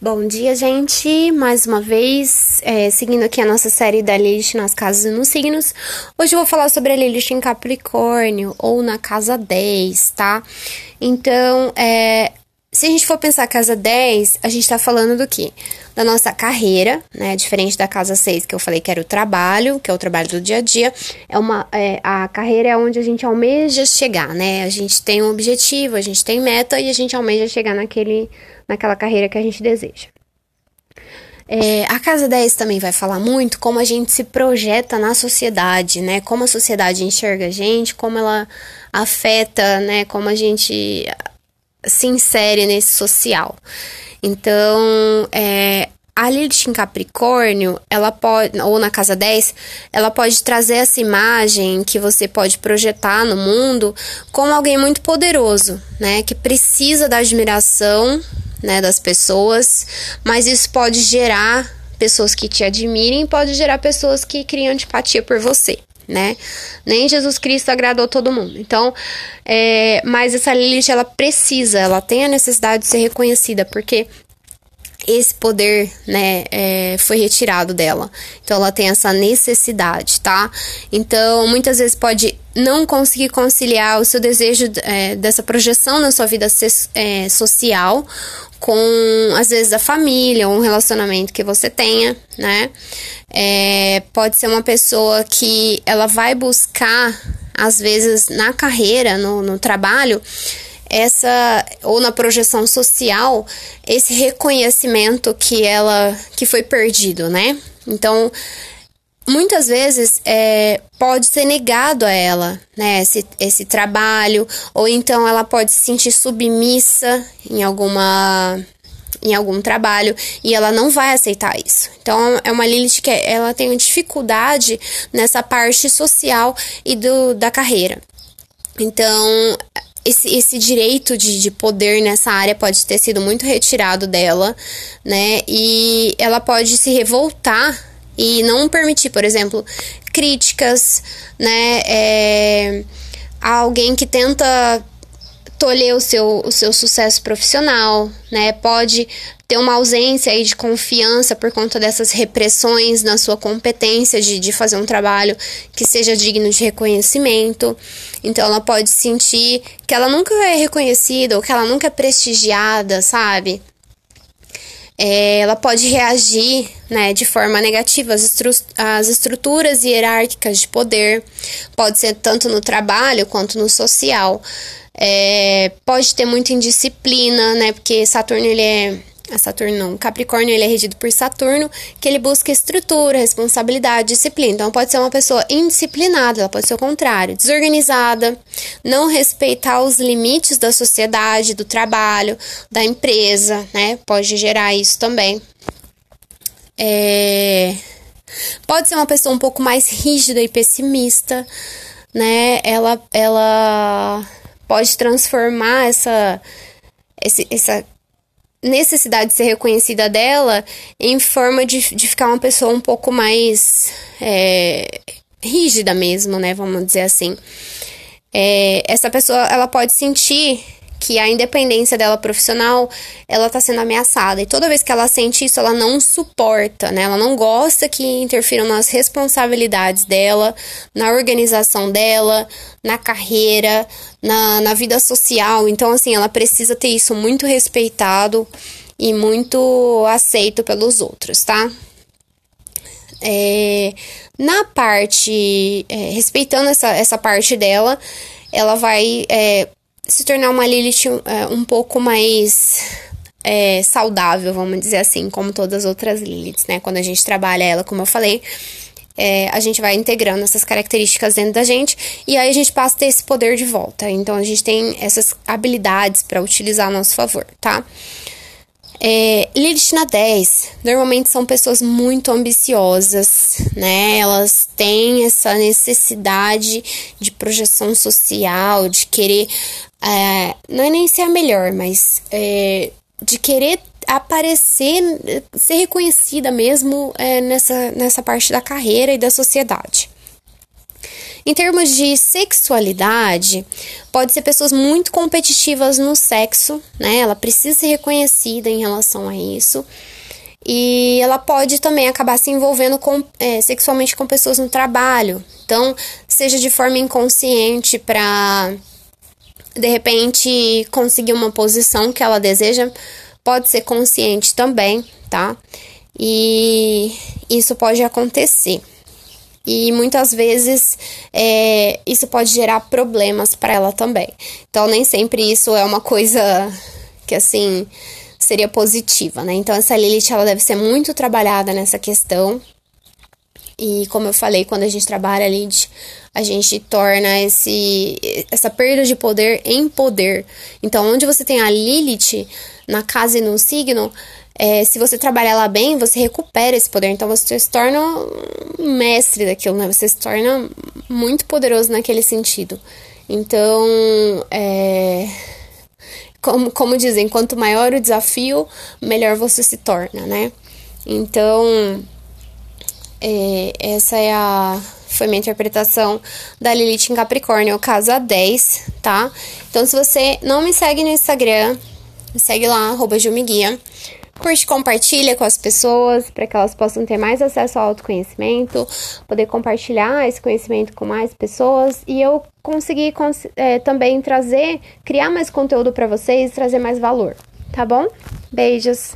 Bom dia, gente! Mais uma vez, é, seguindo aqui a nossa série da Lilith nas casas e nos signos. Hoje eu vou falar sobre a Lilith em Capricórnio, ou na casa 10, tá? Então, é, se a gente for pensar casa 10, a gente tá falando do quê? Da nossa carreira, né? Diferente da casa 6, que eu falei que era o trabalho, que é o trabalho do dia a dia. É uma, é, a carreira é onde a gente almeja chegar, né? A gente tem um objetivo, a gente tem meta e a gente almeja chegar naquele naquela carreira que a gente deseja. É, a Casa 10 também vai falar muito como a gente se projeta na sociedade, né? Como a sociedade enxerga a gente, como ela afeta, né? Como a gente se insere nesse social. Então, é, a Lilith em Capricórnio, ela pode, ou na casa 10, ela pode trazer essa imagem que você pode projetar no mundo como alguém muito poderoso, né? Que precisa da admiração, né, das pessoas, mas isso pode gerar pessoas que te admirem, pode gerar pessoas que criam antipatia por você. Né? Nem Jesus Cristo agradou todo mundo. Então, é, mas essa Lilith, ela precisa, ela tem a necessidade de ser reconhecida, porque esse poder, né, é, foi retirado dela. Então ela tem essa necessidade, tá? Então muitas vezes pode não conseguir conciliar o seu desejo é, dessa projeção na sua vida é, social com, às vezes, a família, ou um relacionamento que você tenha, né? É, pode ser uma pessoa que ela vai buscar, às vezes, na carreira, no, no trabalho, essa ou na projeção social esse reconhecimento que ela que foi perdido, né? Então muitas vezes é, pode ser negado a ela, né? Esse, esse trabalho ou então ela pode se sentir submissa em alguma em algum trabalho e ela não vai aceitar isso. Então é uma Lilith que ela tem dificuldade nessa parte social e do, da carreira. Então esse, esse direito de, de poder nessa área pode ter sido muito retirado dela, né? E ela pode se revoltar e não permitir, por exemplo, críticas, né? É, alguém que tenta tolher o seu, o seu sucesso profissional, né? Pode ter uma ausência aí de confiança por conta dessas repressões na sua competência de, de fazer um trabalho que seja digno de reconhecimento. Então ela pode sentir que ela nunca é reconhecida ou que ela nunca é prestigiada, sabe? É, ela pode reagir né, de forma negativa às, estru às estruturas hierárquicas de poder, pode ser tanto no trabalho quanto no social. É, pode ter muita indisciplina, né? Porque Saturno ele é a Saturno não. Capricórnio ele é regido por Saturno, que ele busca estrutura, responsabilidade, disciplina. Então pode ser uma pessoa indisciplinada, ela pode ser o contrário, desorganizada, não respeitar os limites da sociedade, do trabalho, da empresa, né? Pode gerar isso também. É... Pode ser uma pessoa um pouco mais rígida e pessimista, né? Ela, ela pode transformar essa, esse, essa necessidade de ser reconhecida dela em forma de, de ficar uma pessoa um pouco mais é, rígida mesmo, né? Vamos dizer assim. É, essa pessoa ela pode sentir que a independência dela profissional ela está sendo ameaçada. E toda vez que ela sente isso ela não suporta né? Ela não gosta que interfiram nas responsabilidades dela na organização dela na carreira na, na vida social. Então assim ela precisa ter isso muito respeitado e muito aceito pelos outros tá? É, na parte é, respeitando essa, essa parte dela ela vai é, se tornar uma Lilith é, um pouco mais é, saudável, vamos dizer assim, como todas as outras Liliths, né? Quando a gente trabalha ela, como eu falei, é, a gente vai integrando essas características dentro da gente e aí a gente passa a ter esse poder de volta. Então a gente tem essas habilidades para utilizar a nosso favor, tá? É, Lilith na 10 normalmente são pessoas muito ambiciosas, né? Elas têm essa necessidade de projeção social, de querer. É, não é nem ser a melhor, mas é, de querer aparecer, ser reconhecida mesmo é, nessa, nessa parte da carreira e da sociedade. Em termos de sexualidade, pode ser pessoas muito competitivas no sexo, né? Ela precisa ser reconhecida em relação a isso. E ela pode também acabar se envolvendo com, é, sexualmente com pessoas no trabalho. Então, seja de forma inconsciente para de repente conseguir uma posição que ela deseja, pode ser consciente também, tá? E isso pode acontecer. E muitas vezes é, isso pode gerar problemas para ela também. Então, nem sempre isso é uma coisa que assim seria positiva, né? Então, essa Lilith ela deve ser muito trabalhada nessa questão. E como eu falei, quando a gente trabalha Lilith, a gente torna esse, essa perda de poder em poder. Então, onde você tem a Lilith na casa e no signo, é, se você trabalhar ela bem, você recupera esse poder. Então você se torna um mestre daquilo, né? Você se torna muito poderoso naquele sentido. Então, é, como, como dizem, quanto maior o desafio, melhor você se torna, né? Então, é, essa é a foi minha interpretação da Lilith em Capricórnio, casa 10, tá? Então, se você não me segue no Instagram, segue lá, arroba Guia. Curte, compartilha com as pessoas para que elas possam ter mais acesso ao autoconhecimento, poder compartilhar esse conhecimento com mais pessoas e eu conseguir é, também trazer, criar mais conteúdo para vocês, trazer mais valor, tá bom? Beijos!